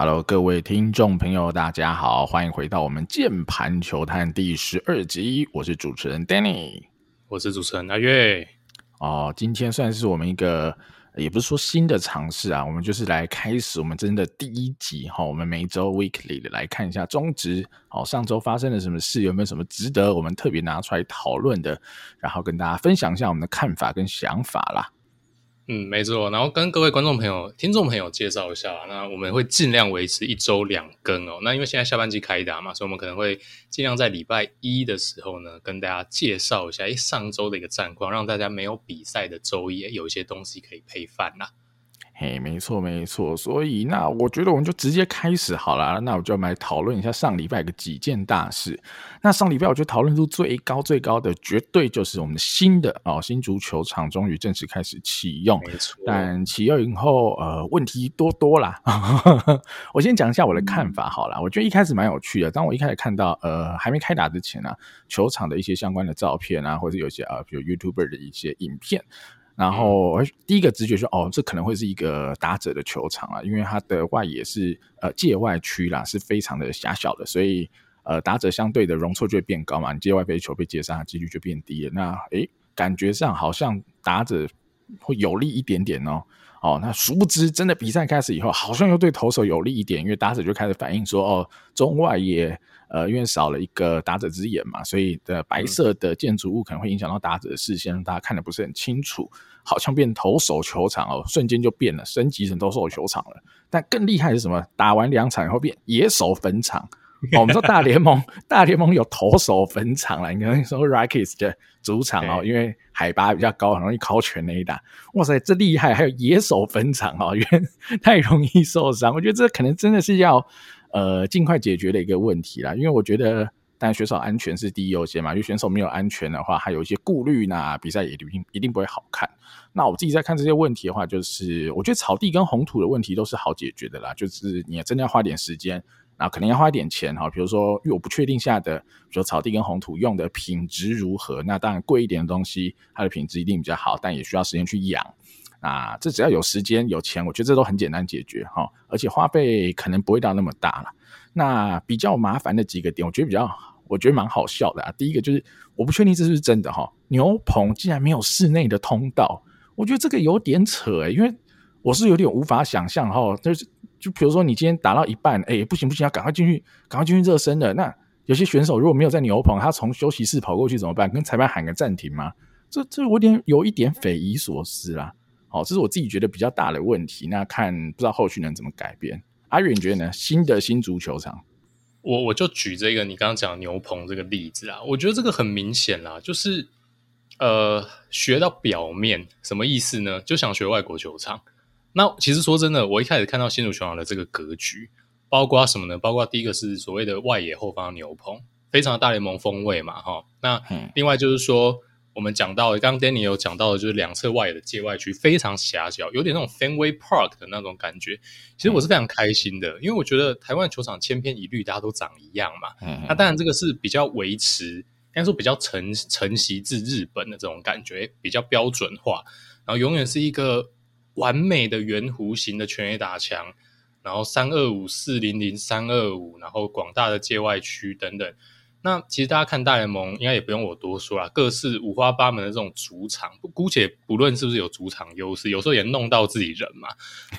Hello，各位听众朋友，大家好，欢迎回到我们键盘球探第十二集。我是主持人 Danny，我是主持人阿月。哦，今天算是我们一个，也不是说新的尝试啊，我们就是来开始我们真的第一集哈、哦。我们每周 Weekly 的来看一下中职，好、哦，上周发生了什么事，有没有什么值得我们特别拿出来讨论的，然后跟大家分享一下我们的看法跟想法啦。嗯，没错。然后跟各位观众朋友、听众朋友介绍一下，那我们会尽量维持一周两更哦。那因为现在下半季开打嘛，所以我们可能会尽量在礼拜一的时候呢，跟大家介绍一下，诶，上周的一个战况，让大家没有比赛的周一有一些东西可以配饭啦。嘿，没错没错，所以那我觉得我们就直接开始好了。那我就来讨论一下上礼拜的几件大事。那上礼拜我觉得讨论度最高最高的，绝对就是我们的新的哦新足球场终于正式开始启用。没错，但启用以后呃问题多多啦。我先讲一下我的看法好了。嗯、我觉得一开始蛮有趣的。当我一开始看到呃还没开打之前呢、啊，球场的一些相关的照片啊，或者有一些啊比如 YouTuber 的一些影片。然后，第一个直觉说，哦，这可能会是一个打者的球场啊，因为它的外野是呃界外区啦，是非常的狭小的，所以呃打者相对的容错就会变高嘛，你界外飞球被接杀的几率就变低了。那诶，感觉上好像打者会有利一点点哦，哦，那殊不知真的比赛开始以后，好像又对投手有利一点，因为打者就开始反映说，哦，中外野。呃，因为少了一个打者之眼嘛，所以的白色的建筑物可能会影响到打者的视线，让大家看的不是很清楚。好像变投手球场哦，瞬间就变了，升级成投手球场了。但更厉害的是什么？打完两场以后变野手坟场。哦，我们说大联盟，大联盟有投手坟场了。你刚才说 Rockies 的主场哦，因为海拔比较高，很容易靠全垒打。哇塞，这厉害！还有野手坟场哦，因为 太容易受伤。我觉得这可能真的是要。呃，尽快解决的一个问题啦，因为我觉得，当然选手安全是第一优先嘛。因为选手没有安全的话，还有一些顾虑，那比赛也一定一定不会好看。那我自己在看这些问题的话，就是我觉得草地跟红土的问题都是好解决的啦。就是你真的要花点时间，那可能要花一点钱哈。比如说，因为我不确定下的，比如草地跟红土用的品质如何，那当然贵一点的东西，它的品质一定比较好，但也需要时间去养。啊，这只要有时间有钱，我觉得这都很简单解决哈，而且花费可能不会到那么大了。那比较麻烦的几个点，我觉得比较，我觉得蛮好笑的啊。第一个就是，我不确定这是真的哈，牛棚竟然没有室内的通道，我觉得这个有点扯诶，因为我是有点无法想象哈，就是就比如说你今天打到一半，哎，不行不行，要赶快进去，赶快进去热身的。那有些选手如果没有在牛棚，他从休息室跑过去怎么办？跟裁判喊个暂停吗？这这有点有一点匪夷所思啦。好，这是我自己觉得比较大的问题。那看不知道后续能怎么改变。阿远你觉得呢？新的新足球场，我我就举这个你刚刚讲牛棚这个例子啊，我觉得这个很明显啦，就是呃学到表面什么意思呢？就想学外国球场。那其实说真的，我一开始看到新竹球场的这个格局，包括什么呢？包括第一个是所谓的外野后方牛棚，非常大联盟风味嘛，哈。那另外就是说。我们讲到，刚刚 Danny 有讲到的，就是两侧外野的界外区非常狭小，有点那种 Fenway Park 的那种感觉。其实我是非常开心的，因为我觉得台湾球场千篇一律，大家都长一样嘛。那当然这个是比较维持，应该说比较承承袭自日本的这种感觉，比较标准化，然后永远是一个完美的圆弧形的全垒打墙，然后三二五四零零三二五，然后广大的界外区等等。那其实大家看大联盟，应该也不用我多说啦，各式五花八门的这种主场，姑且不论是不是有主场优势，有时候也弄到自己人嘛。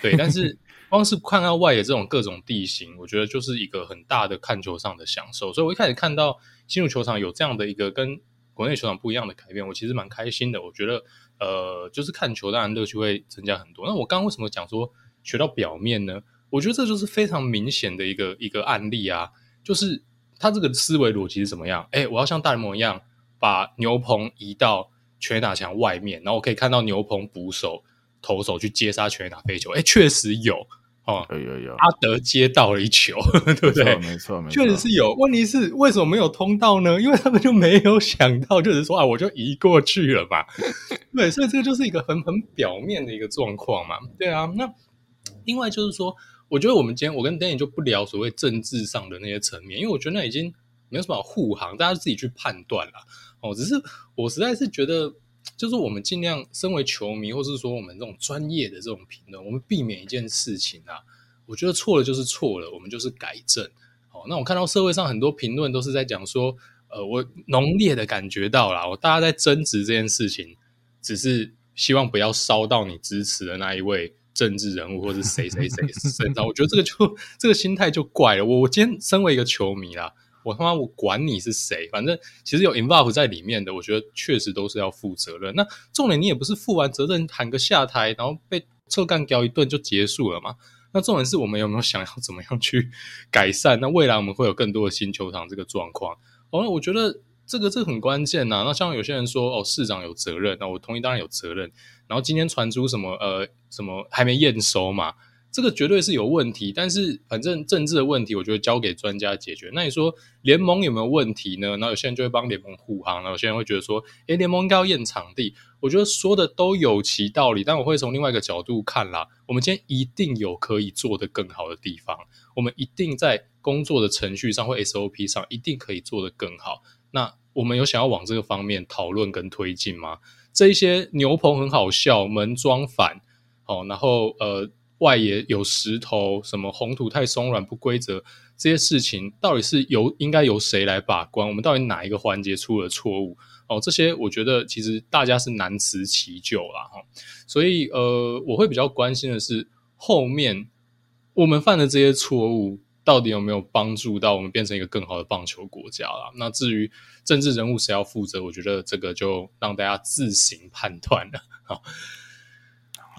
对，但是 光是看到外野这种各种地形，我觉得就是一个很大的看球上的享受。所以我一开始看到新入球场有这样的一个跟国内球场不一样的改变，我其实蛮开心的。我觉得，呃，就是看球当然乐趣会增加很多。那我刚刚为什么讲说学到表面呢？我觉得这就是非常明显的一个一个案例啊，就是。他这个思维逻辑是怎么样？哎，我要像大联盟一样，把牛棚移到全垒打墙外面，然后我可以看到牛棚捕手、投手去接杀全垒打飞球。哎，确实有哦，有有有，阿德接到了一球，对不对？没错，没错，确实是有。问题是为什么没有通道呢？因为他们就没有想到，就是说啊，我就移过去了嘛。对，所以这个就是一个很很表面的一个状况嘛。对啊，那另外就是说。我觉得我们今天我跟 Danny 就不聊所谓政治上的那些层面，因为我觉得那已经没有什么好护航，大家自己去判断了。哦，只是我实在是觉得，就是我们尽量身为球迷，或是说我们这种专业的这种评论，我们避免一件事情啊。我觉得错了就是错了，我们就是改正。好，那我看到社会上很多评论都是在讲说，呃，我浓烈的感觉到啦，我大家在争执这件事情，只是希望不要烧到你支持的那一位政治人物或者谁谁谁身上。我觉得这个就这个心态就怪了。我我今天身为一个球迷啦。我他妈我管你是谁，反正其实有 involve 在里面的，我觉得确实都是要负责任。那重点你也不是负完责任喊个下台，然后被臭干掉一顿就结束了嘛？那重点是我们有没有想要怎么样去改善？那未来我们会有更多的新球场这个状况。哦，我觉得这个这个很关键呐。那像有些人说哦，市长有责任，那我同意，当然有责任。然后今天传出什么呃什么还没验收嘛？这个绝对是有问题，但是反正政治的问题，我觉得交给专家解决。那你说联盟有没有问题呢？那有些人就会帮联盟护航，那有些人会觉得说，诶，联盟应该要验场地。我觉得说的都有其道理，但我会从另外一个角度看啦。我们今天一定有可以做得更好的地方，我们一定在工作的程序上或 SOP 上一定可以做得更好。那我们有想要往这个方面讨论跟推进吗？这一些牛棚很好笑，门装反，哦，然后呃。外野有石头，什么红土太松软不规则，这些事情到底是由应该由谁来把关？我们到底哪一个环节出了错误？哦，这些我觉得其实大家是难辞其咎啦哈。所以呃，我会比较关心的是后面我们犯的这些错误，到底有没有帮助到我们变成一个更好的棒球国家啦？那至于政治人物谁要负责，我觉得这个就让大家自行判断了。好。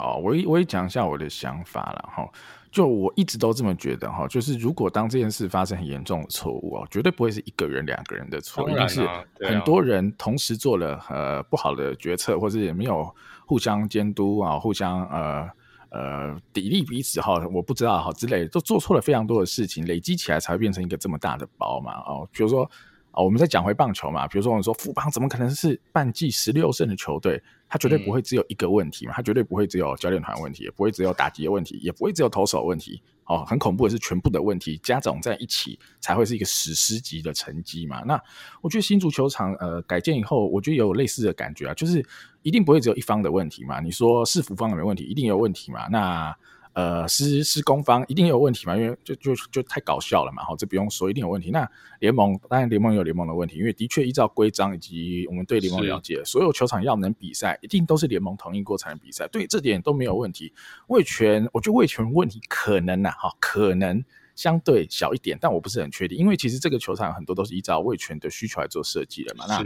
好，我也我也讲一下我的想法了哈。就我一直都这么觉得哈，就是如果当这件事发生很严重的错误哦，绝对不会是一个人、两个人的错，一定是很多人同时做了呃不好的决策，或者也没有互相监督啊，互相呃呃砥砺彼此哈。我不知道哈之类的，都做错了非常多的事情，累积起来才会变成一个这么大的包嘛哦。比如说啊，我们再讲回棒球嘛，比如说我们说富邦怎么可能是半季十六胜的球队？他绝对不会只有一个问题嘛，他绝对不会只有教练团问题，也不会只有打击的问题，也不会只有投手问题。哦，很恐怖的是，全部的问题加总在一起，才会是一个史诗级的成绩嘛。那我觉得新足球场呃改建以后，我觉得也有类似的感觉啊，就是一定不会只有一方的问题嘛。你说是福方的没问题？一定有问题嘛。那呃，施施工方一定有问题嘛？因为就就就太搞笑了嘛！哈，这不用说，一定有问题。那联盟当然联盟有联盟的问题，因为的确依照规章以及我们对联盟了解，所有球场要能比赛，一定都是联盟同意过才能比赛。对这点都没有问题。味全，我觉得味全问题可能呐，哈，可能相对小一点，但我不是很确定，因为其实这个球场很多都是依照味全的需求来做设计的嘛。那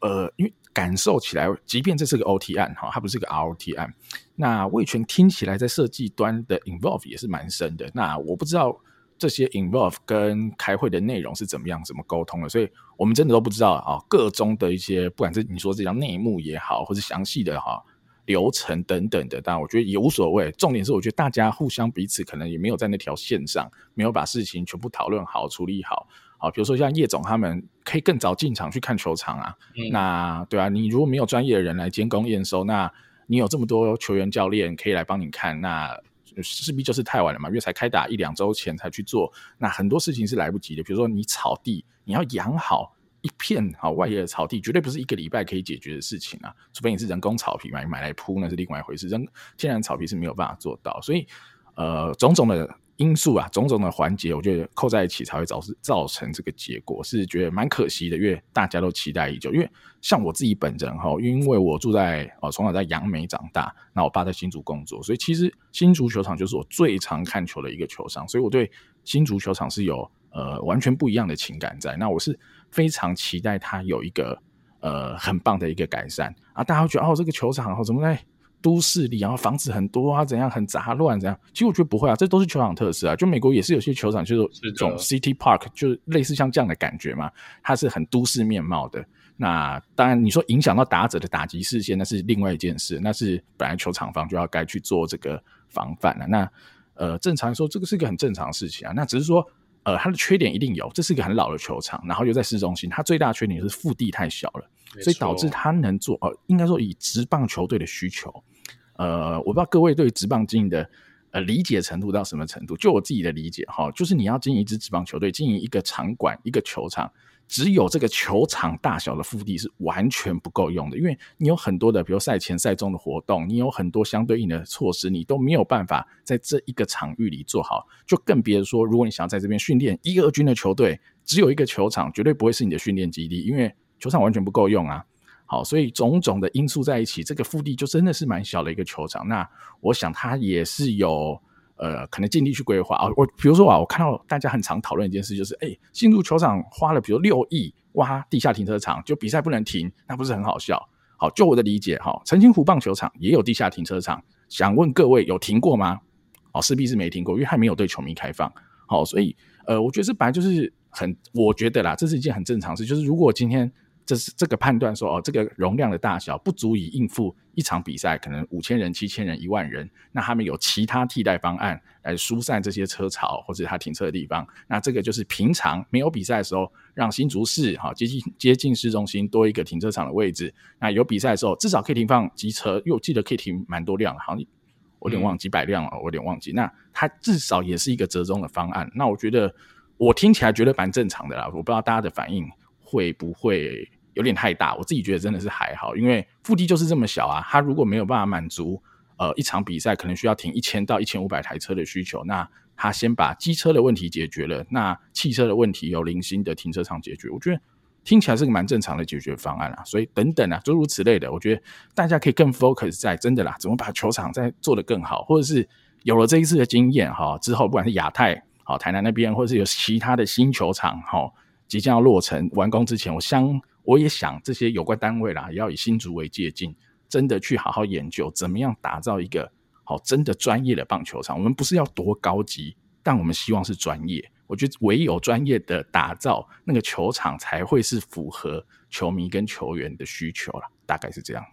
呃，因为感受起来，即便这是个 OT 案哈，它不是个 ROT 案，那味全听起来在设计端的 involve 也是蛮深的。那我不知道这些 involve 跟开会的内容是怎么样，怎么沟通的，所以我们真的都不知道啊。各中的一些，不管是你说这张内幕也好，或是详细的哈流程等等的，但我觉得也无所谓。重点是，我觉得大家互相彼此可能也没有在那条线上，没有把事情全部讨论好、处理好。好，比如说像叶总他们可以更早进场去看球场啊，嗯、那对啊，你如果没有专业的人来监工验收，那你有这么多球员教练可以来帮你看，那势必就是太晚了嘛，因为才开打一两周前才去做，那很多事情是来不及的。比如说你草地，你要养好一片好外野的草地，绝对不是一个礼拜可以解决的事情啊，除非你是人工草皮嘛，你买来铺那是另外一回事，人天然草皮是没有办法做到，所以呃，种种的。因素啊，种种的环节，我觉得扣在一起才会造造成这个结果，是觉得蛮可惜的，因为大家都期待已久。因为像我自己本人哈，因为我住在哦，从小在杨梅长大，那我爸在新竹工作，所以其实新竹球场就是我最常看球的一个球场，所以我对新竹球场是有呃完全不一样的情感在。那我是非常期待它有一个呃很棒的一个改善啊，大家会觉得哦，这个球场哦怎么在？都市里，然后房子很多啊，怎样很杂乱，怎样？其实我觉得不会啊，这都是球场特色啊。就美国也是有些球场，就是这种 city park，就是类似像这样的感觉嘛。它是很都市面貌的。那当然，你说影响到打者的打击视线，那是另外一件事。那是本来球场方就要该去做这个防范了。那呃，正常来说，这个是一个很正常的事情啊。那只是说，呃，它的缺点一定有。这是一个很老的球场，然后又在市中心，它最大的缺点是腹地太小了，所以导致它能做呃，应该说以职棒球队的需求。呃，我不知道各位对职棒经营的呃理解程度到什么程度。就我自己的理解哈，就是你要经营一支职棒球队，经营一个场馆、一个球场，只有这个球场大小的腹地是完全不够用的，因为你有很多的，比如赛前赛中的活动，你有很多相对应的措施，你都没有办法在这一个场域里做好，就更别说如果你想要在这边训练一二军的球队，只有一个球场，绝对不会是你的训练基地，因为球场完全不够用啊。好，所以种种的因素在一起，这个腹地就真的是蛮小的一个球场。那我想它也是有。呃，可能尽力去规划啊。我比如说啊，我看到大家很常讨论一件事，就是哎，新竹球场花了比如六亿挖地下停车场，就比赛不能停，那不是很好笑？好，就我的理解哈，澄清湖棒球场也有地下停车场，想问各位有停过吗？哦，势必是没停过，因为还没有对球迷开放。好，所以呃，我觉得这本来就是很，我觉得啦，这是一件很正常事，就是如果今天。这是这个判断说哦，这个容量的大小不足以应付一场比赛，可能五千人、七千人、一万人，那他们有其他替代方案来疏散这些车潮或者他停车的地方。那这个就是平常没有比赛的时候，让新竹市哈接近接近市中心多一个停车场的位置。那有比赛的时候，至少可以停放机车，因为我记得可以停蛮多辆，好像我有点忘几百辆了，我有点忘记。那它至少也是一个折中的方案。那我觉得我听起来觉得蛮正常的啦，我不知道大家的反应会不会。有点太大，我自己觉得真的是还好，因为腹地就是这么小啊。他如果没有办法满足呃一场比赛可能需要停一千到一千五百台车的需求，那他先把机车的问题解决了，那汽车的问题由零星的停车场解决，我觉得听起来是个蛮正常的解决方案啊。所以等等啊，诸如此类的，我觉得大家可以更 focus 在真的啦，怎么把球场再做得更好，或者是有了这一次的经验哈，之后不管是亚太好台南那边，或者是有其他的新球场哈，即将要落成完工之前，我相。我也想这些有关单位啦，要以新竹为借鉴，真的去好好研究怎么样打造一个好真的专业的棒球场。我们不是要多高级，但我们希望是专业。我觉得唯有专业的打造那个球场，才会是符合球迷跟球员的需求啦。大概是这样。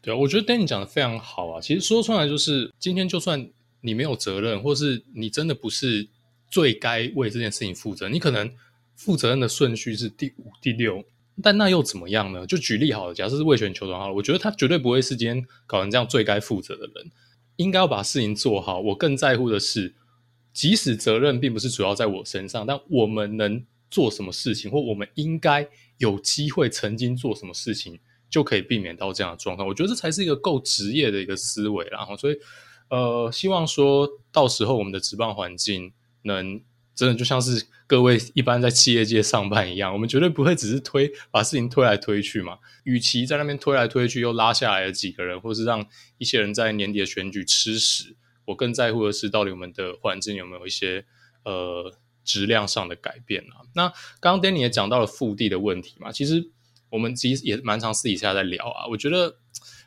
对啊，我觉得 Danny 讲的非常好啊。其实说出来就是，今天就算你没有责任，或是你真的不是最该为这件事情负责，你可能负责任的顺序是第五、第六。但那又怎么样呢？就举例好了，假设是味全球团好了，我觉得他绝对不会是今天搞成这样最该负责的人，应该要把事情做好。我更在乎的是，即使责任并不是主要在我身上，但我们能做什么事情，或我们应该有机会曾经做什么事情，就可以避免到这样的状况。我觉得这才是一个够职业的一个思维。然后，所以呃，希望说到时候我们的职棒环境能。真的就像是各位一般在企业界上班一样，我们绝对不会只是推把事情推来推去嘛。与其在那边推来推去，又拉下来了几个人，或是让一些人在年底的选举吃屎，我更在乎的是到底我们的环境有没有一些呃质量上的改变啊。那刚刚 Danny 也讲到了腹地的问题嘛，其实我们其实也蛮常私底下在聊啊。我觉得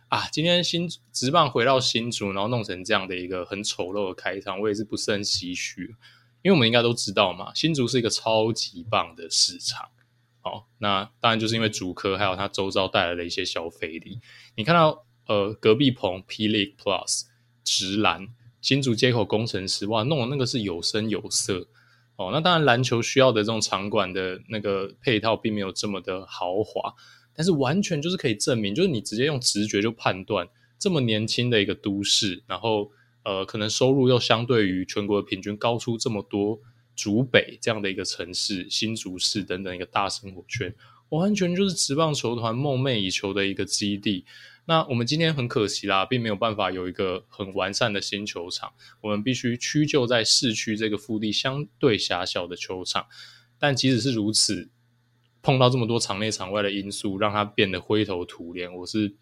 啊，今天新职棒回到新竹，然后弄成这样的一个很丑陋的开场，我也是不是很唏嘘。因为我们应该都知道嘛，新竹是一个超级棒的市场，好，那当然就是因为竹科还有它周遭带来的一些消费力。你看到呃隔壁棚 P League Plus 直篮新竹街口工程师哇，弄的那个是有声有色哦。那当然篮球需要的这种场馆的那个配套并没有这么的豪华，但是完全就是可以证明，就是你直接用直觉就判断这么年轻的一个都市，然后。呃，可能收入又相对于全国平均高出这么多，竹北这样的一个城市，新竹市等等一个大生活圈，完全就是职棒球团梦寐以求的一个基地。那我们今天很可惜啦，并没有办法有一个很完善的新球场，我们必须屈就在市区这个腹地相对狭小的球场。但即使是如此，碰到这么多场内场外的因素，让它变得灰头土脸，我是。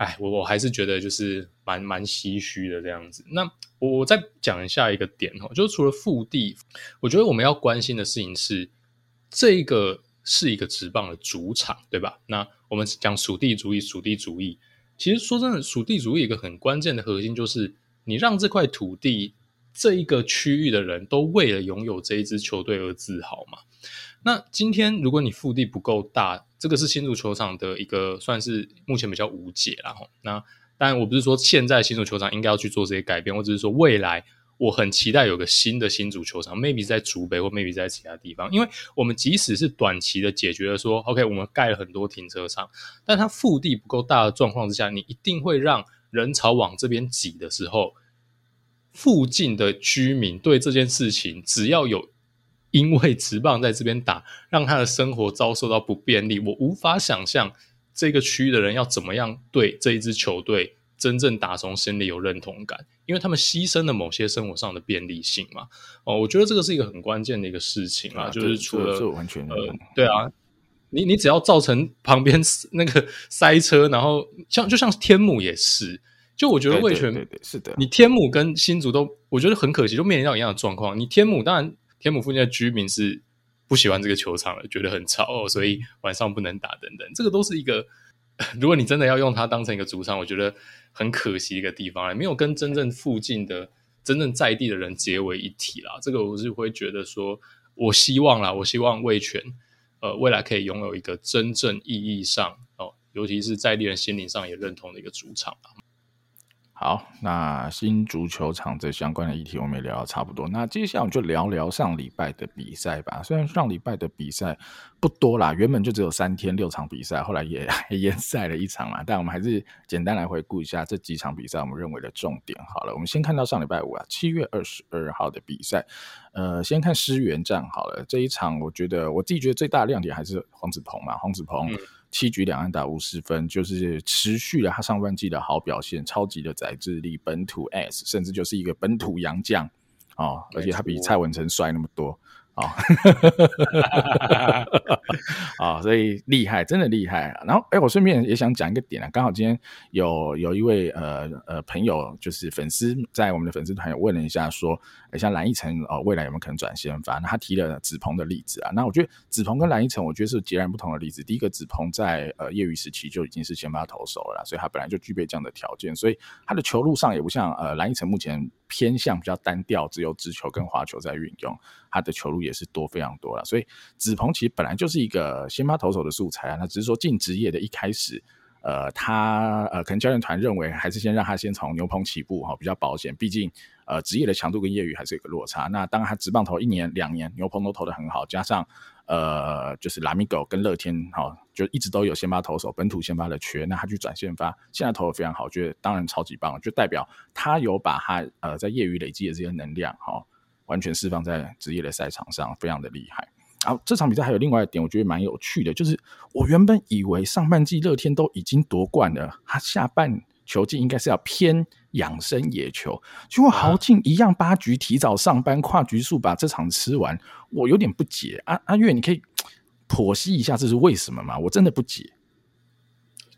哎，我我还是觉得就是蛮蛮唏嘘的这样子。那我再讲一下一个点哦，就是除了腹地，我觉得我们要关心的事情是，这个是一个职棒的主场，对吧？那我们讲属地主义，属地主义，其实说真的，属地主义一个很关键的核心就是，你让这块土地这一个区域的人都为了拥有这一支球队而自豪嘛。那今天如果你腹地不够大，这个是新竹球场的一个算是目前比较无解啦。那当然我不是说现在新竹球场应该要去做这些改变，我只是说未来我很期待有个新的新竹球场，maybe 在竹北或 maybe 在其他地方。因为我们即使是短期的解决了说，OK，我们盖了很多停车场，但它腹地不够大的状况之下，你一定会让人潮往这边挤的时候，附近的居民对这件事情只要有。因为职棒在这边打，让他的生活遭受到不便利。我无法想象这个区域的人要怎么样对这一支球队真正打从心里有认同感，因为他们牺牲了某些生活上的便利性嘛。哦，我觉得这个是一个很关键的一个事情啊，就是除了完全呃，对啊。你你只要造成旁边 那个塞车，然后像就像天母也是，就我觉得魏全是的，你天母跟新竹都我觉得很可惜，就面临到一样的状况。你天母当然天母附近的居民是不喜欢这个球场了，觉得很吵，哦所以晚上不能打等等，这个都是一个 如果你真的要用它当成一个主场，我觉得很可惜一个地方，没有跟真正附近的真正在地的人结为一体啦。这个我是会觉得说，我希望啦，我希望味全。呃，未来可以拥有一个真正意义上哦，尤其是在地人心灵上也认同的一个主场啊。好，那新足球场这相关的议题我们也聊得差不多。那接下来我们就聊聊上礼拜的比赛吧。虽然上礼拜的比赛不多啦，原本就只有三天六场比赛，后来也 延赛了一场嘛。但我们还是简单来回顾一下这几场比赛我们认为的重点。好了，我们先看到上礼拜五啊，七月二十二号的比赛。呃，先看失援战好了。这一场我觉得我自己觉得最大的亮点还是黄子鹏嘛，黄子鹏。嗯七局两安打五十分，就是持续了他上半季的好表现，超级的宰制力，本土 S，甚至就是一个本土洋将哦，而且他比蔡文成帅那么多。啊，啊，所以厉害，真的厉害。啊然后，哎，我顺便也想讲一个点啊，刚好今天有有一位呃呃朋友，就是粉丝在我们的粉丝团有问了一下，说，像蓝翊诚哦，未来有没有可能转先发？那他提了子鹏的例子啊。那我觉得子鹏跟蓝翊诚，我觉得是截然不同的例子。第一个，子鹏在呃业余时期就已经是先发投手了，所以他本来就具备这样的条件，所以他的球路上也不像呃蓝翊诚目前偏向比较单调，只有直球跟滑球在运用，他的球路也也是多非常多了，所以子鹏其实本来就是一个先发投手的素材啊。那只是说进职业的一开始，呃，他呃，可能教练团认为还是先让他先从牛棚起步哈，比较保险。毕竟呃，职业的强度跟业余还是有个落差。那当他直棒投一年两年，牛棚都投得很好，加上呃，就是拉米狗跟乐天哈，就一直都有先发投手本土先发的缺，那他去转先发，现在投得非常好，觉得当然超级棒，就代表他有把他呃在业余累积的这些能量哈。完全释放在职业的赛场上，非常的厉害。然后这场比赛还有另外一点，我觉得蛮有趣的，就是我原本以为上半季乐天都已经夺冠了，他下半球季应该是要偏养生野球，结果豪进一样八局提早上班，跨局数把这场吃完，我有点不解。阿阿月，你可以剖析一下这是为什么吗？我真的不解。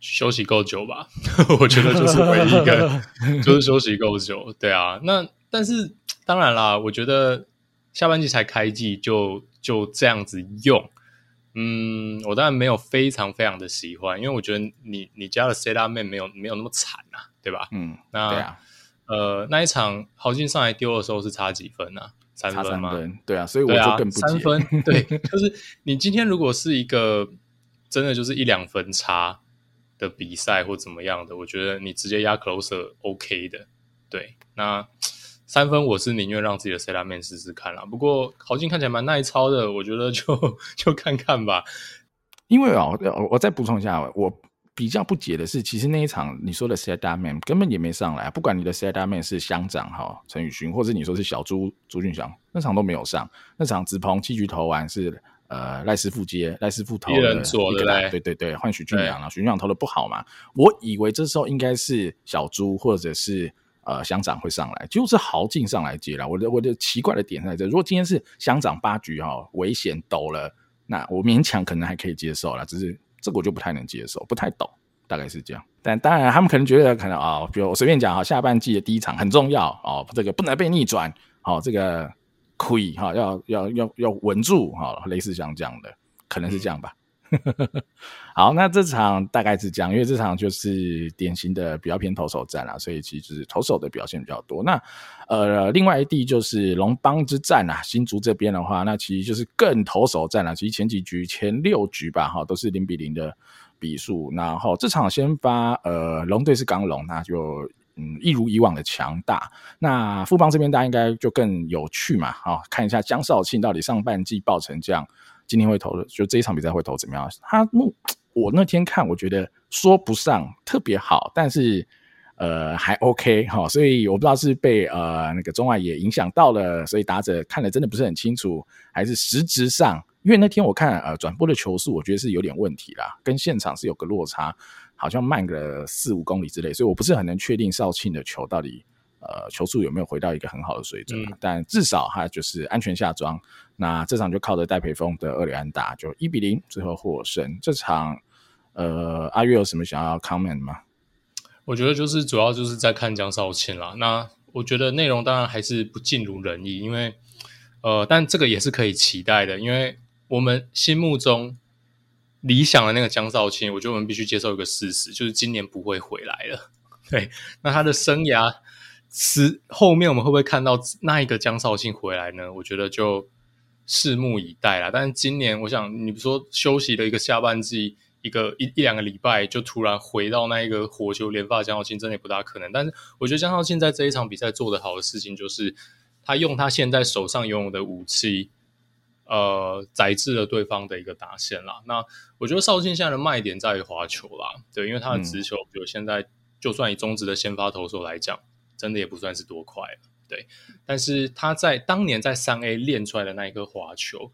休息够久吧？我觉得就是唯一一个，就是休息够久。对啊，那但是。当然啦，我觉得下半季才开季就就这样子用，嗯，我当然没有非常非常的喜欢，因为我觉得你你家的 up man 没有没有那么惨啊，对吧？嗯，那对啊，呃，那一场豪进上来丢的时候是差几分啊？三分吗？对啊，所以我就更不三分，对，就是你今天如果是一个真的就是一两分差的比赛或怎么样的，我觉得你直接压 closer OK 的，对，那。三分我是宁愿让自己的 set up man 试试看啦，不过豪进看起来蛮耐操的，我觉得就就看看吧。因为啊，我我再补充一下，我比较不解的是，其实那一场你说的 set up man 根本也没上来，不管你的 set up man 是乡长哈陈宇勋，或者你说是小朱朱俊祥，那场都没有上。那场子鹏七局投完是呃赖师傅接赖师傅投的一人做对对对对换许俊阳了，许俊阳投的不好嘛，我以为这时候应该是小朱或者是。呃，乡长会上来，就是豪进上来接了。我的我的奇怪的点在这，如果今天是乡长八局哈、哦，危险抖了，那我勉强可能还可以接受了。只是这个我就不太能接受，不太懂，大概是这样。但当然，他们可能觉得可能啊、比如我随便讲哈，下半季的第一场很重要哦，这个不能被逆转，好、哦，这个亏哈，要要要要稳住哈、哦，类似像这样的，可能是这样吧。好，那这场大概是这样，因为这场就是典型的比较偏投手战啦，所以其实投手的表现比较多。那呃，另外一地就是龙邦之战啦，新竹这边的话，那其实就是更投手战啦。其实前几局前六局吧，哈，都是零比零的比数。然后这场先发，呃，龙队是刚龙，那就嗯一如以往的强大。那富邦这边大家应该就更有趣嘛，好，看一下江少庆到底上半季爆成这样。今天会投的，就这一场比赛会投怎么样？他 我那天看，我觉得说不上特别好，但是呃还 OK 哈，所以我不知道是被呃那个中外也影响到了，所以打者看的真的不是很清楚，还是实质上，因为那天我看呃转播的球速，我觉得是有点问题啦，跟现场是有个落差，好像慢个四五公里之类，所以我不是很能确定少庆的球到底。呃，球速有没有回到一个很好的水准？嗯、但至少他就是安全下庄。那这场就靠着戴培峰的二里安打，就一比零最后获胜。这场，呃，阿月有什么想要 comment 吗？我觉得就是主要就是在看江少庆啦。那我觉得内容当然还是不尽如人意，因为呃，但这个也是可以期待的，因为我们心目中理想的那个江少庆，我觉得我们必须接受一个事实，就是今年不会回来了。对，那他的生涯。是后面我们会不会看到那一个江绍庆回来呢？我觉得就拭目以待啦。但是今年，我想你说休息了一个下半季，一个一一两个礼拜，就突然回到那一个火球连发的江绍庆，真的也不大可能。但是我觉得江绍庆在这一场比赛做得好的事情，就是他用他现在手上拥有的武器，呃，宰制了对方的一个打线啦。那我觉得少庆现在的卖点在于滑球啦，对，因为他的直球，就现在就算以中职的先发投手来讲。真的也不算是多快了，对。但是他在当年在三 A 练出来的那一颗滑球，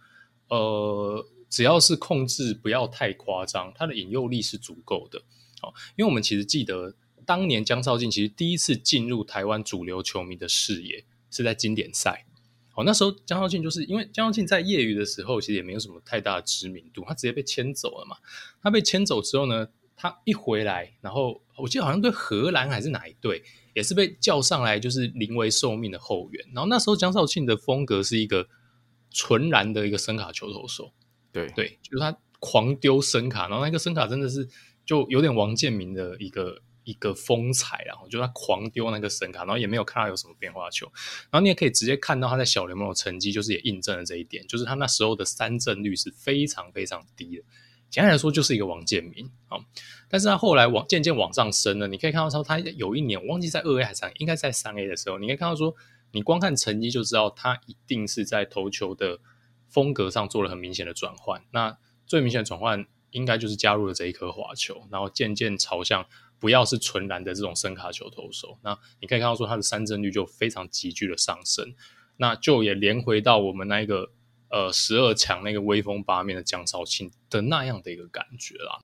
呃，只要是控制不要太夸张，他的引诱力是足够的。好，因为我们其实记得当年江少庆其实第一次进入台湾主流球迷的视野是在经典赛。好，那时候江少庆就是因为江少庆在业余的时候其实也没有什么太大的知名度，他直接被牵走了嘛。他被牵走之后呢，他一回来，然后我记得好像对荷兰还是哪一队。也是被叫上来，就是临危受命的后援。然后那时候江少庆的风格是一个纯然的一个声卡球投手，对对，就是他狂丢声卡，然后那个声卡真的是就有点王建民的一个一个风采，然后就他狂丢那个声卡，然后也没有看到有什么变化球。然后你也可以直接看到他在小联盟的成绩，就是也印证了这一点，就是他那时候的三振率是非常非常低的。简单来说，就是一个王建民啊，但是他后来往渐渐往上升了。你可以看到说，他有一年我忘记在二 A 还是应该在三 A 的时候，你可以看到说，你光看成绩就知道，他一定是在投球的风格上做了很明显的转换。那最明显的转换，应该就是加入了这一颗滑球，然后渐渐朝向不要是纯蓝的这种伸卡球投手。那你可以看到说，他的三振率就非常急剧的上升，那就也连回到我们那一个。呃，十二强那个威风八面的江少庆的那样的一个感觉啦。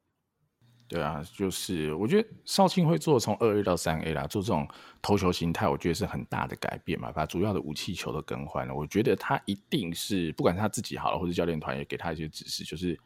对啊，就是我觉得少庆会做从二 A 到三 A 啦，做这种投球形态，我觉得是很大的改变嘛，把主要的武器球都更换了。我觉得他一定是不管他自己好了，或者教练团也给他一些指示，就是。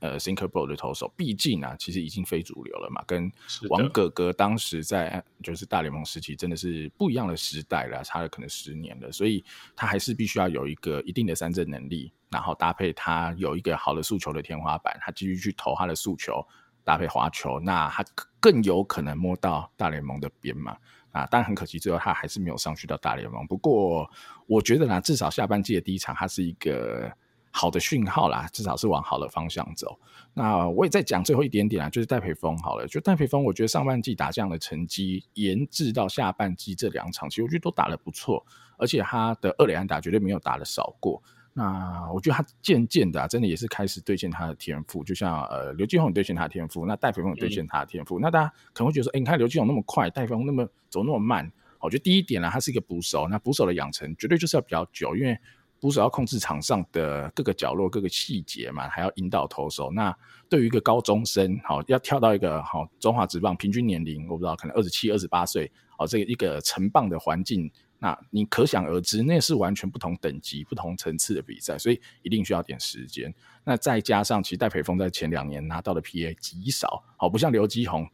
呃，Sinker b o l 的投手，毕竟啊，其实已经非主流了嘛，跟王哥哥当时在就是大联盟时期真的是不一样的时代了，差了可能十年了，所以他还是必须要有一个一定的三振能力，然后搭配他有一个好的诉求的天花板，他继续去投他的诉求，搭配滑球，那他更有可能摸到大联盟的边嘛。啊，但很可惜，最后他还是没有上去到大联盟。不过我觉得呢，至少下半季的第一场，他是一个。好的讯号啦，至少是往好的方向走。那我也再讲最后一点点啊，就是戴培峰好了。就戴培峰，我觉得上半季打这样的成绩，延至到下半季这两场，其实我觉得都打得不错。而且他的二垒安打绝对没有打的少过。那我觉得他渐渐的、啊，真的也是开始兑现他的天赋。就像呃刘基鸿兑现他的天赋，那戴培峰也兑现他的天赋。嗯、那大家可能会觉得说，哎、欸，你看刘基鸿那么快，戴培峰那么走那么慢。我觉得第一点呢、啊，他是一个捕手，那捕手的养成绝对就是要比较久，因为。捕手要控制场上的各个角落、各个细节嘛，还要引导投手。那对于一个高中生，好要跳到一个好中华职棒平均年龄，我不知道可能二十七、二十八岁，好这个一个成棒的环境，那你可想而知，那是完全不同等级、不同层次的比赛，所以一定需要点时间。那再加上其实戴培峰在前两年拿到的 PA 极少，好不像刘基宏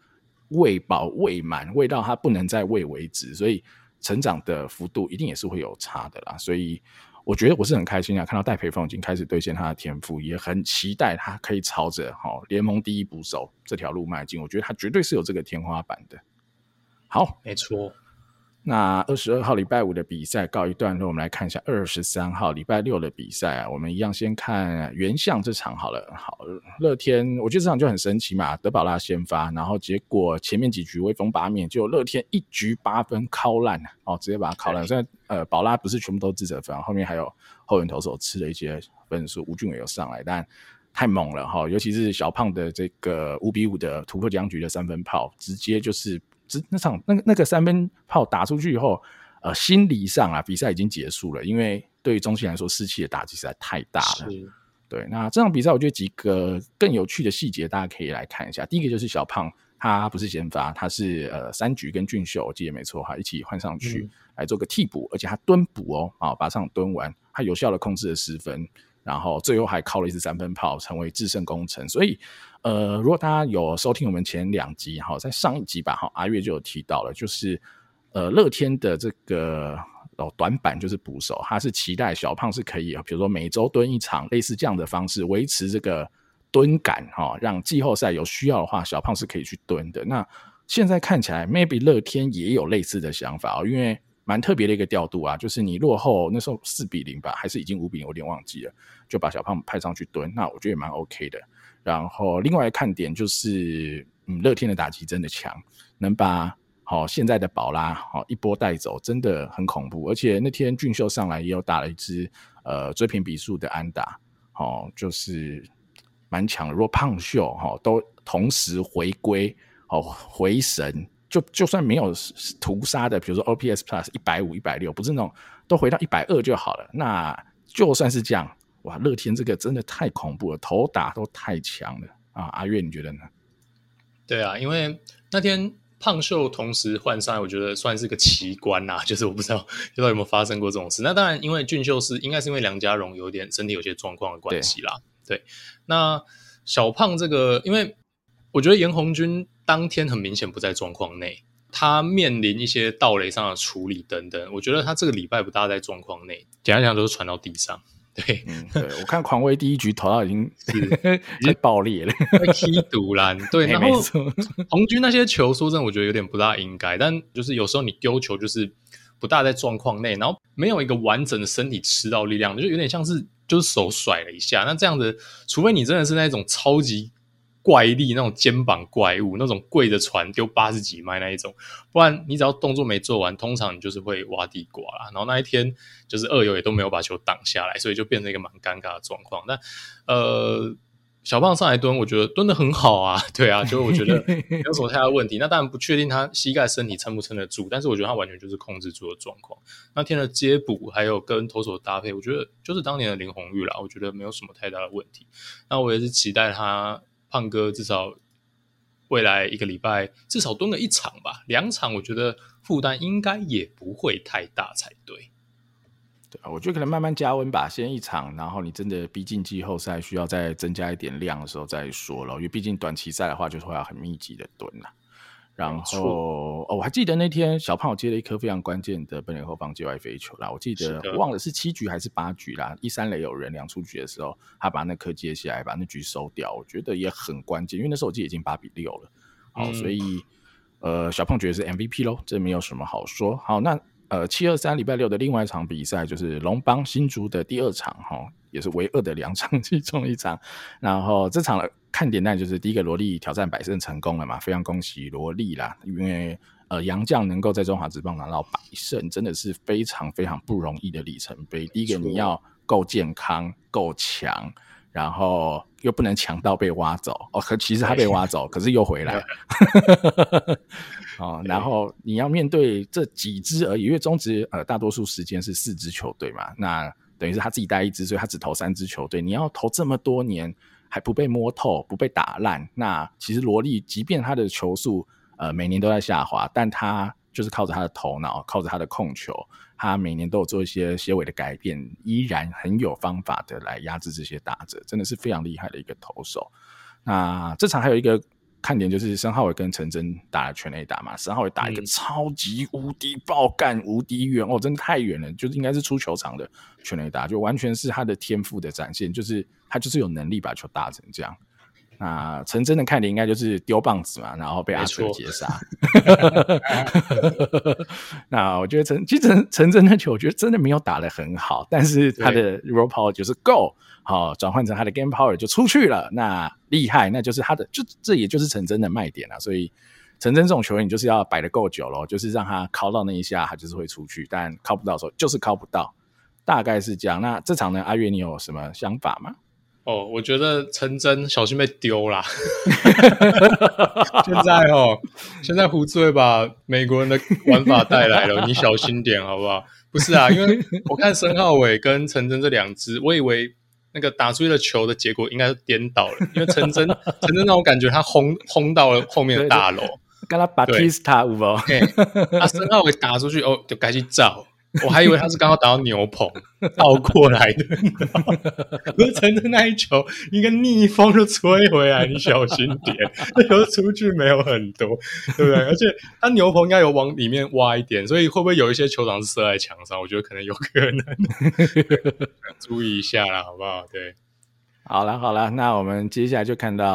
喂饱喂满，喂到他不能再喂为止，所以成长的幅度一定也是会有差的啦，所以。我觉得我是很开心啊，看到戴培峰已经开始兑现他的天赋，也很期待他可以朝着好联盟第一捕手这条路迈进。我觉得他绝对是有这个天花板的。好，没错。那二十二号礼拜五的比赛告一段落，我们来看一下二十三号礼拜六的比赛啊。我们一样先看原相这场好了。好，乐天，我觉得这场就很神奇嘛，德保拉先发，然后结果前面几局威风八面，就乐天一局八分敲烂哦，直接把它敲烂。虽然呃，保拉不是全部都自责分，后面还有后援投手吃了一些分数，吴俊伟有上来，但太猛了哈，尤其是小胖的这个五比五的突破僵局的三分炮，直接就是。那场那那个三分炮打出去以后，呃，心理上啊，比赛已经结束了，因为对于中信来说，士气的打击实在太大了。对，那这场比赛我觉得几个更有趣的细节，大家可以来看一下。第一个就是小胖，他不是先发，他是呃三局跟俊秀，我记得没错哈，一起换上去、嗯、来做个替补，而且他蹲补哦，啊，把上蹲完，他有效的控制了十分，然后最后还靠了一次三分炮，成为制胜功臣。所以，呃，如果大家有收听我们前两集哈，在上一集吧哈，阿月就有提到了，就是呃乐天的这个。哦，短板就是捕手，他是期待小胖是可以，比如说每周蹲一场，类似这样的方式维持这个蹲感哈，让季后赛有需要的话，小胖是可以去蹲的。那现在看起来，maybe 乐天也有类似的想法哦，因为蛮特别的一个调度啊，就是你落后那时候四比零吧，还是已经五比零，有点忘记了，就把小胖派上去蹲，那我觉得也蛮 OK 的。然后另外一个看点就是，嗯，乐天的打击真的强，能把。好，现在的宝拉好一波带走，真的很恐怖。而且那天俊秀上来也有打了一支呃追平比数的安打，好，就是蛮强的。如果胖秀哈都同时回归，哦回神，就就算没有屠杀的，比如说 OPS Plus 一百五、一百六，不是那种都回到一百二就好了。那就算是这样，哇，乐天这个真的太恐怖了，头打都太强了啊！阿月你觉得呢？对啊，因为那天。胖秀同时换上来，我觉得算是个奇观呐。就是我不知道，不知道有没有发生过这种事。那当然，因为俊秀是应该是因为梁家荣有点身体有些状况的关系啦。对，对，那小胖这个，因为我觉得严红军当天很明显不在状况内，他面临一些盗雷上的处理等等，我觉得他这个礼拜不大在状况内，简单讲都是传到地上。对，嗯，对我看狂威第一局投到已经是 已经爆裂了，踢独篮。对，然后红军那些球，说真的，我觉得有点不大应该。但就是有时候你丢球就是不大在状况内，然后没有一个完整的身体吃到力量，就有点像是就是手甩了一下。那这样子，除非你真的是那种超级。怪力那种肩膀怪物，那种跪着传丢八十几迈那一种，不然你只要动作没做完，通常你就是会挖地瓜啦。然后那一天就是二游也都没有把球挡下来，所以就变成一个蛮尴尬的状况。但呃，小胖上来蹲，我觉得蹲的很好啊，对啊，就我觉得没有什么太大问题。那当然不确定他膝盖身体撑不撑得住，但是我觉得他完全就是控制住的状况。那天的接补还有跟投手的搭配，我觉得就是当年的林红玉啦，我觉得没有什么太大的问题。那我也是期待他。胖哥至少未来一个礼拜至少蹲个一场吧，两场我觉得负担应该也不会太大才对。对啊，我觉得可能慢慢加温吧，先一场，然后你真的逼近季后赛需要再增加一点量的时候再说了，因为毕竟短期赛的话就是会要很密集的蹲了。然后哦，我还记得那天小胖我接了一颗非常关键的本垒后方界外飞球啦。我记得我忘了是七局还是八局啦，一三垒有人两出局的时候，他把那颗接下来，把那局收掉。我觉得也很关键，因为那时候我记得已经八比六了。好，嗯、所以呃，小胖觉得是 MVP 喽，这没有什么好说。好，那呃，七二三礼拜六的另外一场比赛就是龙邦新竹的第二场哈，也是唯二的两场 其中一场。然后这场看点呢就是第一个罗莉挑战百胜成功了嘛，非常恭喜罗莉啦！因为呃杨将能够在中华职棒拿到百胜，真的是非常非常不容易的里程碑。第一个你要够健康、够强，然后又不能强到被挖走哦。可其实他被挖走，可是又回来。哦，然后你要面对这几支而已，因为中职呃大多数时间是四支球队嘛，那等于是他自己带一支，所以他只投三支球队。你要投这么多年。还不被摸透，不被打烂。那其实罗力，即便他的球速呃每年都在下滑，但他就是靠着他的头脑，靠着他的控球，他每年都有做一些些微的改变，依然很有方法的来压制这些打者，真的是非常厉害的一个投手。那这场还有一个。看点就是申浩伟跟陈真打了全垒打嘛，申浩伟打一个超级无敌爆干无敌远哦，真的太远了，就是应该是出球场的全垒打，就完全是他的天赋的展现，就是他就是有能力把球打成这样。那陈真的看点应该就是丢棒子嘛，然后被阿水截杀。那我觉得陈其实陈陈真的球，我觉得真的没有打得很好，但是他的 raw power 就是够。好，转换成他的 game power 就出去了，那厉害，那就是他的，就这也就是陈真的卖点了。所以陈真这种球员，你就是要摆得够久咯，就是让他靠到那一下，他就是会出去，但靠不到的时候就是靠不到，大概是这样。那这场呢，阿月你有什么想法吗？哦，我觉得陈真小心被丢啦。现在哦，现在胡志伟把美国人的玩法带来了，你小心点好不好？不是啊，因为我看申浩伟跟陈真这两只，我以为那个打出去的球的结果应该是颠倒了，因为陈真 陈真让我感觉他轰轰到了后面的大楼，跟他把五包，他申浩伟打出去哦，就该去照。我还以为他是刚刚打到牛棚倒过来的，可是陈真那一球一个逆风就吹回来，你小心点，那球出去没有很多，对不对？而且他牛棚应该有往里面挖一点，所以会不会有一些球场是射在墙上？我觉得可能有可能，注意一下啦，好不好？对，好了好了，那我们接下来就看到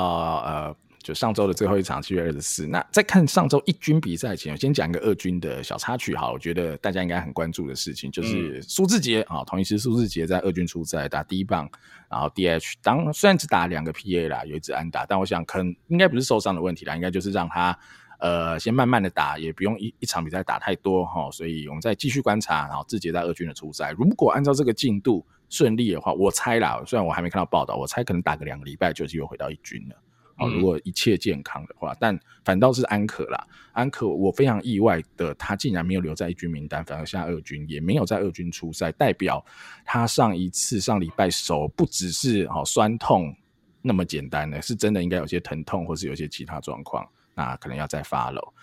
呃。就上周的最后一场，七月二十四。那在看上周一军比赛前，我先讲一个二军的小插曲。哈，我觉得大家应该很关注的事情，就是苏志杰啊，同一狮苏志杰在二军出赛打第一棒，然后 DH 当虽然只打两个 PA 啦，有一支安打，但我想可能应该不是受伤的问题啦，应该就是让他呃先慢慢的打，也不用一一场比赛打太多哈。所以我们再继续观察，然后志杰在二军的出赛，如果按照这个进度顺利的话，我猜啦，虽然我还没看到报道，我猜可能打个两个礼拜就是又回到一军了。哦，如果一切健康的话，但反倒是安可啦。安可，我非常意外的，他竟然没有留在一军名单，反而下二军，也没有在二军出赛，代表他上一次上礼拜手不只是哦酸痛那么简单的，是真的应该有些疼痛，或是有些其他状况，那可能要再 follow。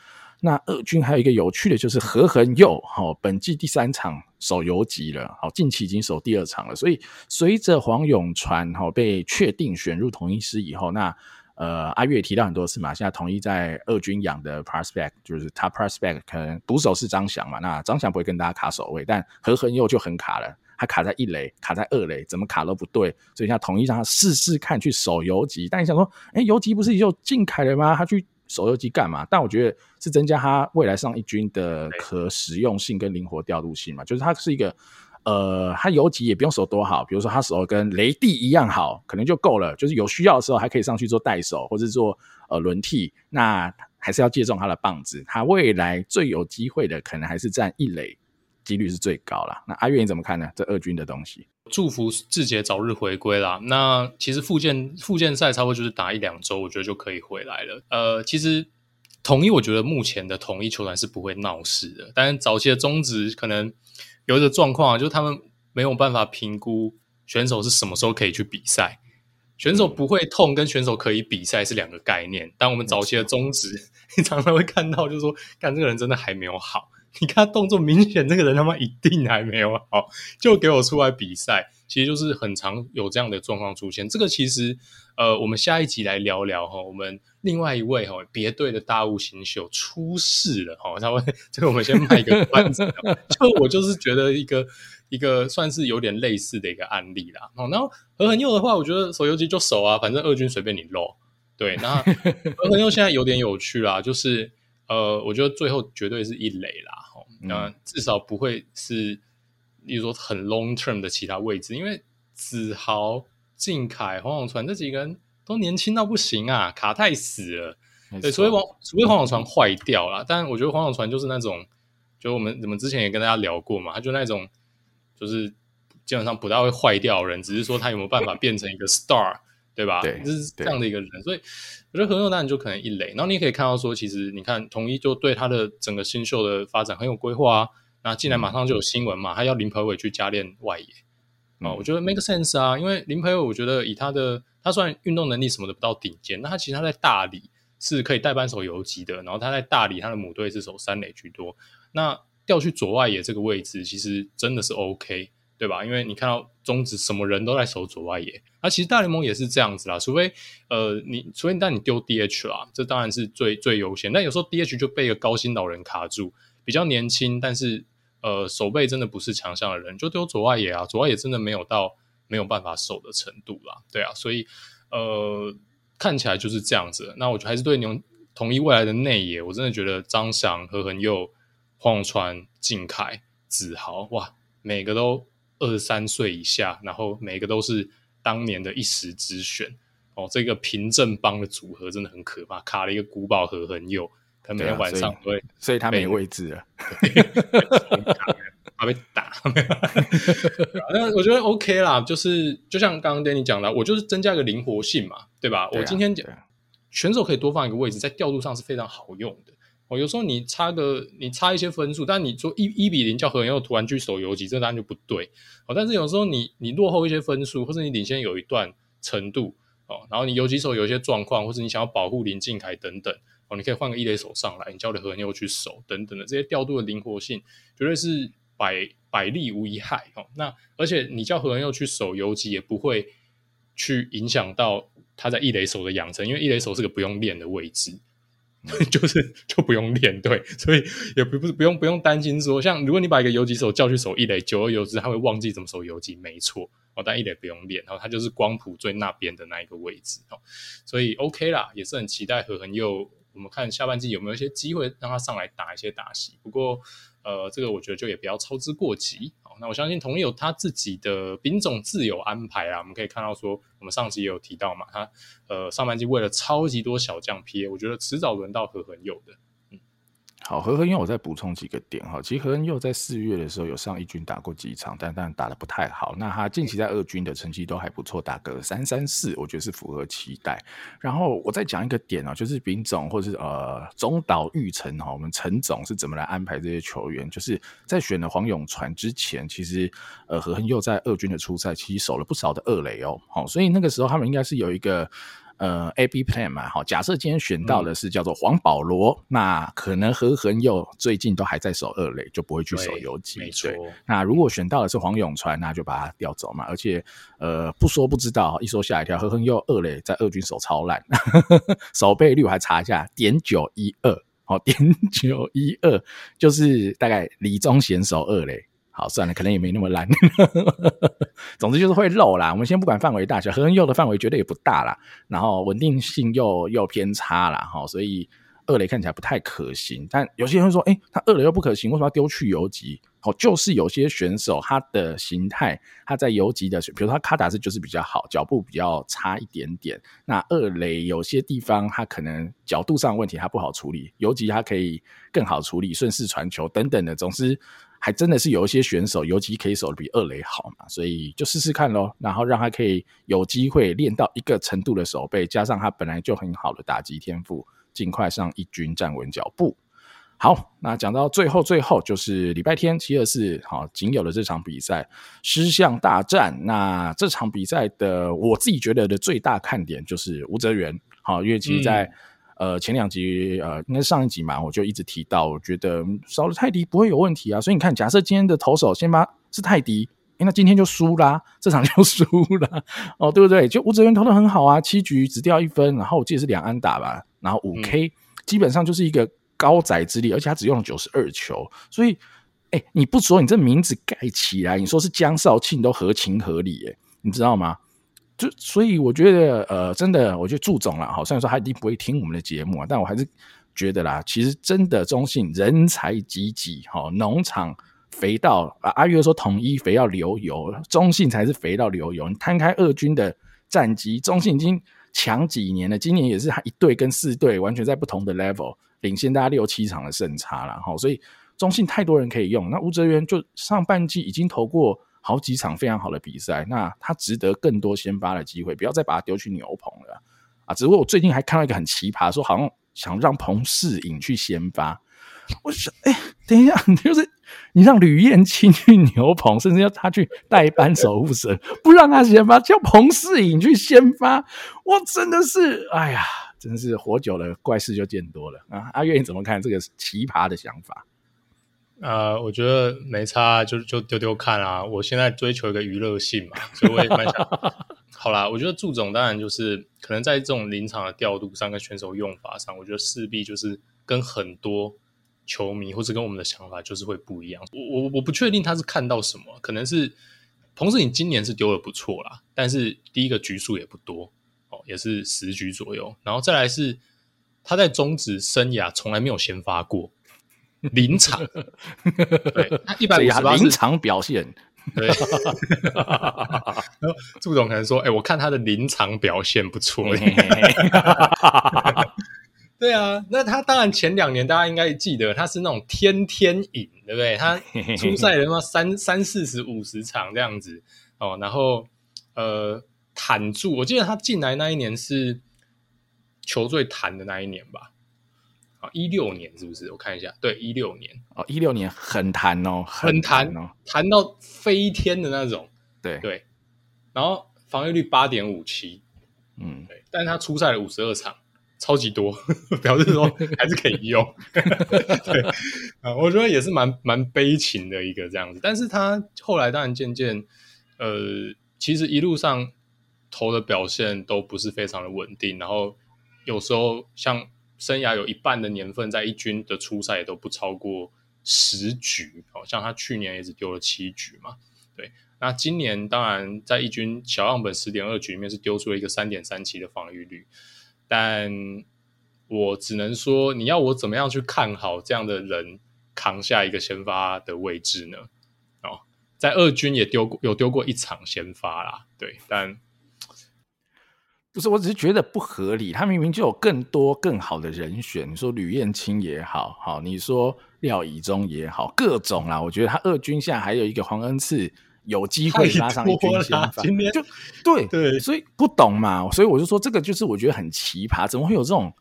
那二军还有一个有趣的就是何恒佑，好，本季第三场守游击了，好，近期已经守第二场了，所以随着黄永传哈被确定选入同一师以后，那呃，阿月也提到很多次嘛，现在统一在二军养的 prospect 就是 top prospect，可能捕手是张翔嘛，那张翔不会跟大家卡守卫，但何恒佑就很卡了，他卡在一垒，卡在二垒，怎么卡都不对，所以现在统一让他试试看去守游击，但你想说，哎，游击不是就进凯了吗？他去守游击干嘛？但我觉得是增加他未来上一军的可实用性跟灵活调度性嘛，就是他是一个。呃，他游击也不用守多好，比如说他守跟雷帝一样好，可能就够了。就是有需要的时候，还可以上去做代手，或者做呃轮替。那还是要借重他的棒子。他未来最有机会的，可能还是站一垒，几率是最高了。那阿月你怎么看呢？这二军的东西，祝福智杰早日回归啦。那其实复健复健赛差不多就是打一两周，我觉得就可以回来了。呃，其实统一，我觉得目前的统一球团是不会闹事的，但是早期的中职可能。有一个状况啊，就是他们没有办法评估选手是什么时候可以去比赛。选手不会痛跟选手可以比赛是两个概念。但我们早期的中职，你常常会看到，就是说，干这个人真的还没有好。你看他动作明显，这个人他妈一定还没有好，就给我出来比赛。其实就是很常有这样的状况出现。这个其实，呃，我们下一集来聊聊哈，我们另外一位哈别队的大物新秀出事了哈。他们这个我们先卖一个关子，就我就是觉得一个一个算是有点类似的一个案例啦。哦然后何恒佑的话，我觉得手游击就守啊，反正二军随便你漏。对，那 何恒佑现在有点有趣啦，就是呃，我觉得最后绝对是一垒啦，哈，那至少不会是。例如说很 long term 的其他位置，因为子豪、靖凯、黄永传这几个人都年轻到不行啊，卡太死了。对，所以黄除非黄永传坏掉了，但我觉得黄永传就是那种，就我们我们之前也跟大家聊过嘛，他就那种就是基本上不大会坏掉的人，只是说他有没有办法变成一个 star，对吧？对，就是这样的一个人。所以我觉得何佑当然就可能一垒，然后你也可以看到说，其实你看统一就对他的整个新秀的发展很有规划啊。那进来马上就有新闻嘛，他要林培伟去加练外野，啊、嗯，我觉得 make sense 啊，因为林培伟我觉得以他的，他虽然运动能力什么的不到顶尖，那他其实他在大理是可以代班手游击的，然后他在大理他的母队是守三垒居多，那调去左外野这个位置其实真的是 OK，对吧？因为你看到中职什么人都在守左外野，那其实大联盟也是这样子啦，除非呃你除非但你丢 DH 啦，这当然是最最优先，但有时候 DH 就被一个高薪老人卡住，比较年轻，但是。呃，守备真的不是强项的人，就丢左外野啊，左外野真的没有到没有办法守的程度啦，对啊，所以呃，看起来就是这样子。那我觉得还是对牛统一未来的内野，我真的觉得张翔、何恒佑、黄川、靖凯、子豪，哇，每个都二十三岁以下，然后每个都是当年的一时之选哦。这个平镇帮的组合真的很可怕，卡了一个古堡和恒佑。他每天晚上对，所以他没位置了。怕被打。那我觉得 OK 啦，就是就像刚刚 Danny 讲的，我就是增加一个灵活性嘛，对吧？对啊、我今天讲选手可以多放一个位置，在调度上是非常好用的。哦，有时候你差个你差一些分数，但你说一一比零叫和恒佑突然去守游击，这当然就不对。哦，但是有时候你你落后一些分数，或者你领先有一段程度，哦，然后你游击手有一些状况，或者你想要保护林敬凯等等，哦，你可以换个一垒手上来，你交给和恒佑去守等等的这些调度的灵活性，绝对是百百利无一害。哦，那而且你叫和恒佑去守游击，也不会去影响到他在一垒手的养成，因为一垒手是个不用练的位置。就是就不用练，对，所以也不不不用不用担心说，像如果你把一个游击手叫去守一垒，久而久之他会忘记怎么守游击，没错哦，但一垒不用练，然后他就是光谱最那边的那一个位置哦，所以 OK 啦，也是很期待何恒佑，我们看下半季有没有一些机会让他上来打一些打戏，不过呃，这个我觉得就也不要操之过急。好那我相信统一有他自己的兵种自有安排啊，我们可以看到说，我们上集也有提到嘛，他呃上半季为了超级多小将 P，，我觉得迟早轮到和恒佑的。好，何和恒佑我再补充几个点哈。其实何恒佑在四月的时候有上一军打过几场，但但打得不太好。那他近期在二军的成绩都还不错，打个三三四，我觉得是符合期待。然后我再讲一个点啊，就是丙总或者是呃中岛裕成哈，我们陈总是怎么来安排这些球员？就是在选了黄永传之前，其实呃何恒佑在二军的出赛其实守了不少的二垒哦。好，所以那个时候他们应该是有一个。呃，A B plan 嘛，好，假设今天选到的是叫做黄保罗，嗯、那可能何恒佑最近都还在守二垒，就不会去守游击。没错。那如果选到的是黄永川，那就把他调走嘛。而且，呃，不说不知道，一说吓一跳，何恒佑二垒在二军守超烂，守备率我还查一下，点九一二，好，点九一二，就是大概李宗贤守二垒。好，算了，可能也没那么烂。总之就是会漏啦。我们先不管范围大小，和恒佑的范围绝对也不大啦。然后稳定性又又偏差啦。哈，所以二雷看起来不太可行。但有些人会说，诶、欸，他二雷又不可行，为什么要丢去游击？好，就是有些选手他的形态，他在游击的，比如说他卡打式就是比较好，脚步比较差一点点。那二雷有些地方他可能角度上问题他不好处理，游击他可以更好处理，顺势传球等等的，总之。还真的是有一些选手尤其可以守的比二垒好嘛，所以就试试看咯，然后让他可以有机会练到一个程度的守备，加上他本来就很好的打击天赋，尽快上一军站稳脚步。好，那讲到最后，最后就是礼拜天七二四，好，仅有的这场比赛狮象大战。那这场比赛的我自己觉得的最大看点就是吴哲源，好，因为其实在、呃，前两集呃，应该是上一集嘛，我就一直提到，我觉得少了泰迪不会有问题啊。所以你看，假设今天的投手先发是泰迪，欸，那今天就输啦，这场就 输啦哦，对不对？就吴哲源投的很好啊，七局只掉一分，然后我记得是两安打吧，然后五 K，嗯、基本上就是一个高载之力，而且他只用了九十二球，所以，哎、欸，你不说你这名字盖起来，你说是江少庆都合情合理，哎，你知道吗？就所以我觉得呃，真的，我觉得祝总了，好，虽然说他一定不会听我们的节目啊，但我还是觉得啦，其实真的中信人才济济，哈，农场肥到啊，阿月说统一肥要流油，中信才是肥到流油。你摊开二军的战绩，中信已经强几年了，今年也是他一队跟四队完全在不同的 level，领先大家六七场的胜差了，哈，所以中信太多人可以用。那吴哲源就上半季已经投过。好几场非常好的比赛，那他值得更多先发的机会，不要再把他丢去牛棚了啊！只不过我最近还看到一个很奇葩，说好像想让彭世颖去先发。我想，哎、等一下，就是你让吕彦青去牛棚，甚至要他去代班守护神，不让他先发，叫彭世颖去先发，我真的是，哎呀，真的是活久了，怪事就见多了啊！阿月你怎么看这个奇葩的想法？呃，我觉得没差，就就丢丢看啊！我现在追求一个娱乐性嘛，所以我也蛮想。好啦，我觉得祝总当然就是可能在这种临场的调度上跟选手用法上，我觉得势必就是跟很多球迷或者跟我们的想法就是会不一样。我我我不确定他是看到什么，可能是同时你今年是丢的不错啦，但是第一个局数也不多哦，也是十局左右，然后再来是他在中职生涯从来没有先发过。临场，对，一百五十八临场表现，对。祝总可能说：“哎、欸，我看他的临场表现不错。”对，对啊，那他当然前两年大家应该记得，他是那种天天赢，对不对？他出赛的话三三四十五十场这样子哦，然后呃坦住，我记得他进来那一年是球最弹的那一年吧？啊，一六年是不是？我看一下，对，一六年哦，一六年很弹哦，很弹哦，弹到飞天的那种，对对，然后防御率八点五七，嗯，对，但是他出赛了五十二场。超级多，表示说还是可以用。对啊，我觉得也是蛮蛮悲情的一个这样子。但是他后来当然渐渐，呃，其实一路上投的表现都不是非常的稳定。然后有时候像生涯有一半的年份在一军的初赛也都不超过十局。哦，像他去年也只丢了七局嘛。对，那今年当然在一军小样本十点二局里面是丢出了一个三点三七的防御率。但我只能说，你要我怎么样去看好这样的人扛下一个先发的位置呢？哦，在二军也丢过，有丢过一场先发啦。对，但不是，我只是觉得不合理。他明明就有更多更好的人选，你说吕燕青也好，好，你说廖以中也好，各种啦。我觉得他二军现在还有一个黄恩赐。有机会拉上一军先发，今天就对对，所以不懂嘛，所以我就说这个就是我觉得很奇葩，怎么会有这种？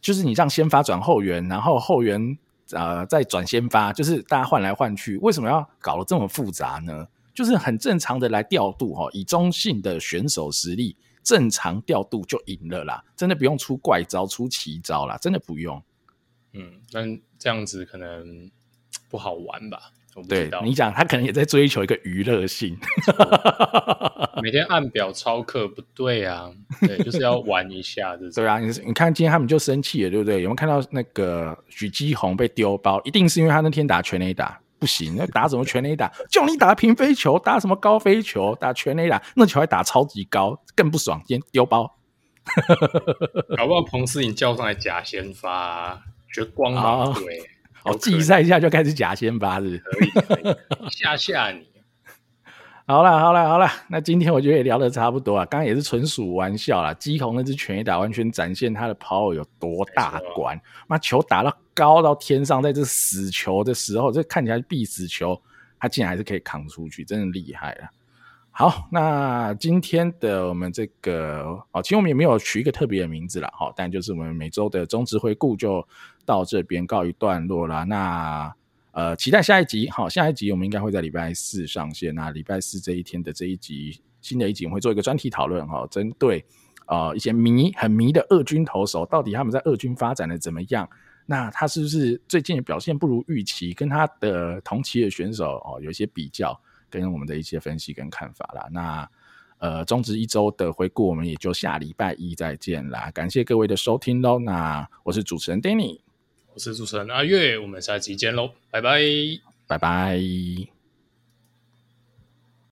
就是你让先发转后援，然后后援呃再转先发，就是大家换来换去，为什么要搞得这么复杂呢？就是很正常的来调度哈，以中性的选手实力，正常调度就赢了啦，真的不用出怪招、出奇招啦，真的不用。嗯，但这样子可能不好玩吧。对你讲，他可能也在追求一个娱乐性，每天按表操课不对啊，对，就是要玩一下子。对啊，你你看今天他们就生气了，对不对？有没有看到那个许基宏被丢包？一定是因为他那天打全垒打不行，那打什么全垒打？叫你打平飞球，打什么高飞球？打全垒打，那球还打超级高，更不爽。先丢包，搞不好彭思颖叫上来假先发，绝光芒对。哦，季赛一下就开始假先发是，是可以，可以吓吓你。好了，好了，好了，那今天我觉得也聊得差不多啊。刚刚也是纯属玩笑啦。基宏那只全垒打完全展现他的 power 有多大关。那球打到高到天上，在这死球的时候，这看起来必死球，他竟然还是可以扛出去，真的厉害了。好，那今天的我们这个哦，其实我们也没有取一个特别的名字啦，好，但就是我们每周的中职回顾就到这边告一段落啦。那呃，期待下一集，好，下一集我们应该会在礼拜四上线。那礼拜四这一天的这一集，新的一集，我们会做一个专题讨论，哈，针对呃一些迷很迷的二军投手，到底他们在二军发展的怎么样？那他是不是最近表现不如预期？跟他的同期的选手哦有一些比较。跟我们的一些分析跟看法啦，那呃，中职一周的回顾，我们也就下礼拜一再见啦。感谢各位的收听喽。那我是主持人 Danny，我是主持人阿月，我们下期见喽，拜拜，拜拜。